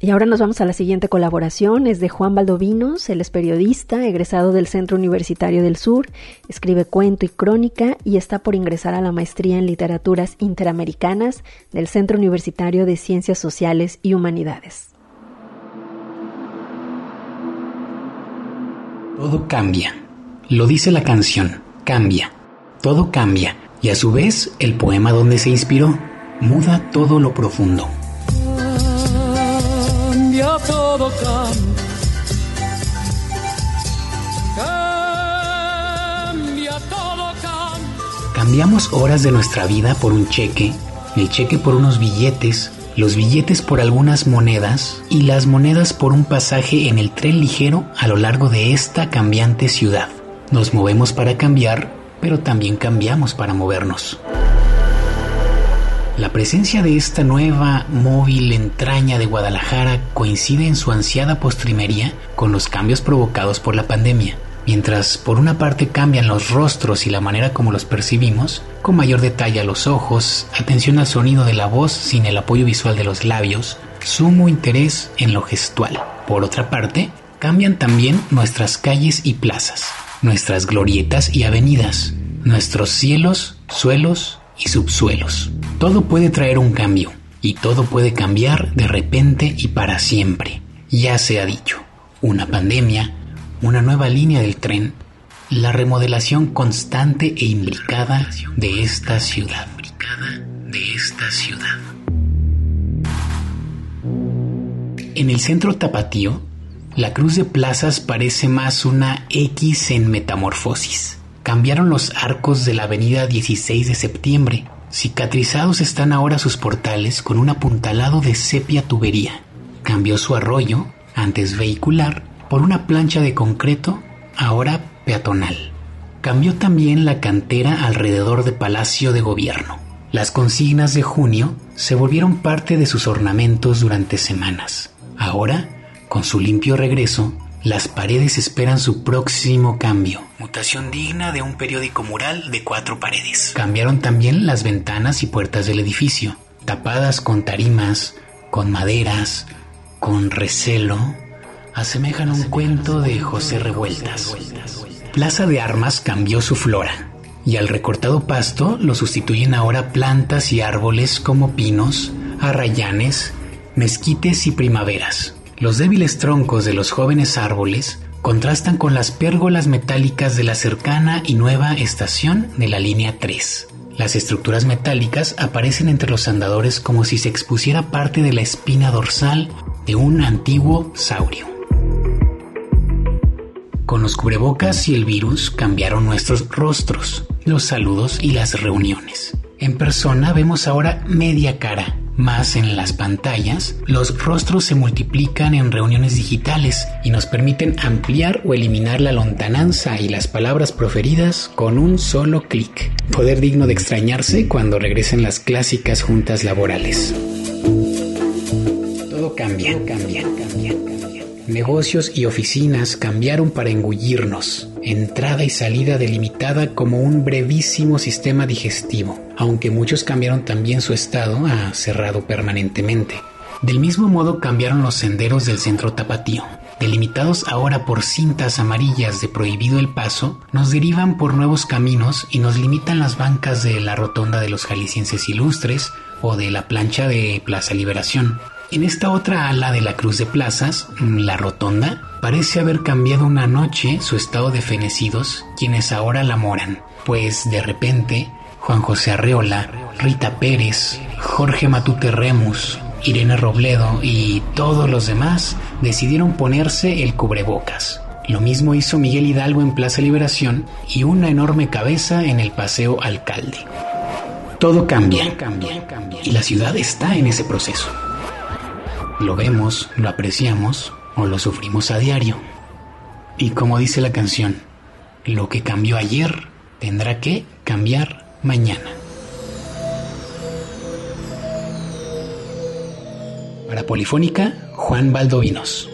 Y ahora nos vamos a la siguiente colaboración. Es de Juan Valdovinos, él es periodista, egresado del Centro Universitario del Sur, escribe cuento y crónica y está por ingresar a la maestría en literaturas interamericanas del Centro Universitario de Ciencias Sociales y Humanidades. Todo cambia. Lo dice la canción, cambia. Todo cambia. Y a su vez, el poema donde se inspiró, muda todo lo profundo todo cambia. todo Cambiamos horas de nuestra vida por un cheque, el cheque por unos billetes, los billetes por algunas monedas y las monedas por un pasaje en el tren ligero a lo largo de esta cambiante ciudad. Nos movemos para cambiar, pero también cambiamos para movernos. La presencia de esta nueva móvil entraña de Guadalajara coincide en su ansiada postrimería con los cambios provocados por la pandemia. Mientras por una parte cambian los rostros y la manera como los percibimos, con mayor detalle a los ojos, atención al sonido de la voz sin el apoyo visual de los labios, sumo interés en lo gestual. Por otra parte, cambian también nuestras calles y plazas, nuestras glorietas y avenidas, nuestros cielos, suelos y subsuelos. Todo puede traer un cambio y todo puede cambiar de repente y para siempre. Ya se ha dicho, una pandemia, una nueva línea del tren, la remodelación constante e ciudad. De esta ciudad. En el centro tapatío, la cruz de plazas parece más una X en metamorfosis. Cambiaron los arcos de la avenida 16 de septiembre Cicatrizados están ahora sus portales con un apuntalado de sepia tubería. Cambió su arroyo, antes vehicular, por una plancha de concreto, ahora peatonal. Cambió también la cantera alrededor de Palacio de Gobierno. Las consignas de junio se volvieron parte de sus ornamentos durante semanas. Ahora, con su limpio regreso, las paredes esperan su próximo cambio. Mutación digna de un periódico mural de cuatro paredes. Cambiaron también las ventanas y puertas del edificio, tapadas con tarimas, con maderas, con recelo. Asemejan un cuento de José Revueltas. Plaza de Armas cambió su flora y al recortado pasto lo sustituyen ahora plantas y árboles como pinos, arrayanes, mezquites y primaveras. Los débiles troncos de los jóvenes árboles contrastan con las pérgolas metálicas de la cercana y nueva estación de la línea 3. Las estructuras metálicas aparecen entre los andadores como si se expusiera parte de la espina dorsal de un antiguo saurio. Con los cubrebocas y el virus cambiaron nuestros rostros, los saludos y las reuniones. En persona vemos ahora media cara, más en las pantallas, los rostros se multiplican en reuniones digitales y nos permiten ampliar o eliminar la lontananza y las palabras proferidas con un solo clic. Poder digno de extrañarse cuando regresen las clásicas juntas laborales. Todo cambia, cambia, cambia, cambia. Negocios y oficinas cambiaron para engullirnos entrada y salida delimitada como un brevísimo sistema digestivo, aunque muchos cambiaron también su estado a cerrado permanentemente. Del mismo modo cambiaron los senderos del centro tapatío. Delimitados ahora por cintas amarillas de prohibido el paso, nos derivan por nuevos caminos y nos limitan las bancas de la rotonda de los jaliscienses ilustres o de la plancha de Plaza Liberación. En esta otra ala de la Cruz de Plazas, la Rotonda, parece haber cambiado una noche su estado de fenecidos, quienes ahora la moran, pues de repente Juan José Arreola, Rita Pérez, Jorge Matute Remus, Irene Robledo y todos los demás decidieron ponerse el cubrebocas. Lo mismo hizo Miguel Hidalgo en Plaza Liberación y una enorme cabeza en el Paseo Alcalde. Todo cambia, cambia, cambia, y la ciudad está en ese proceso. Lo vemos, lo apreciamos o lo sufrimos a diario. Y como dice la canción, lo que cambió ayer tendrá que cambiar mañana. Para Polifónica, Juan Baldovinos.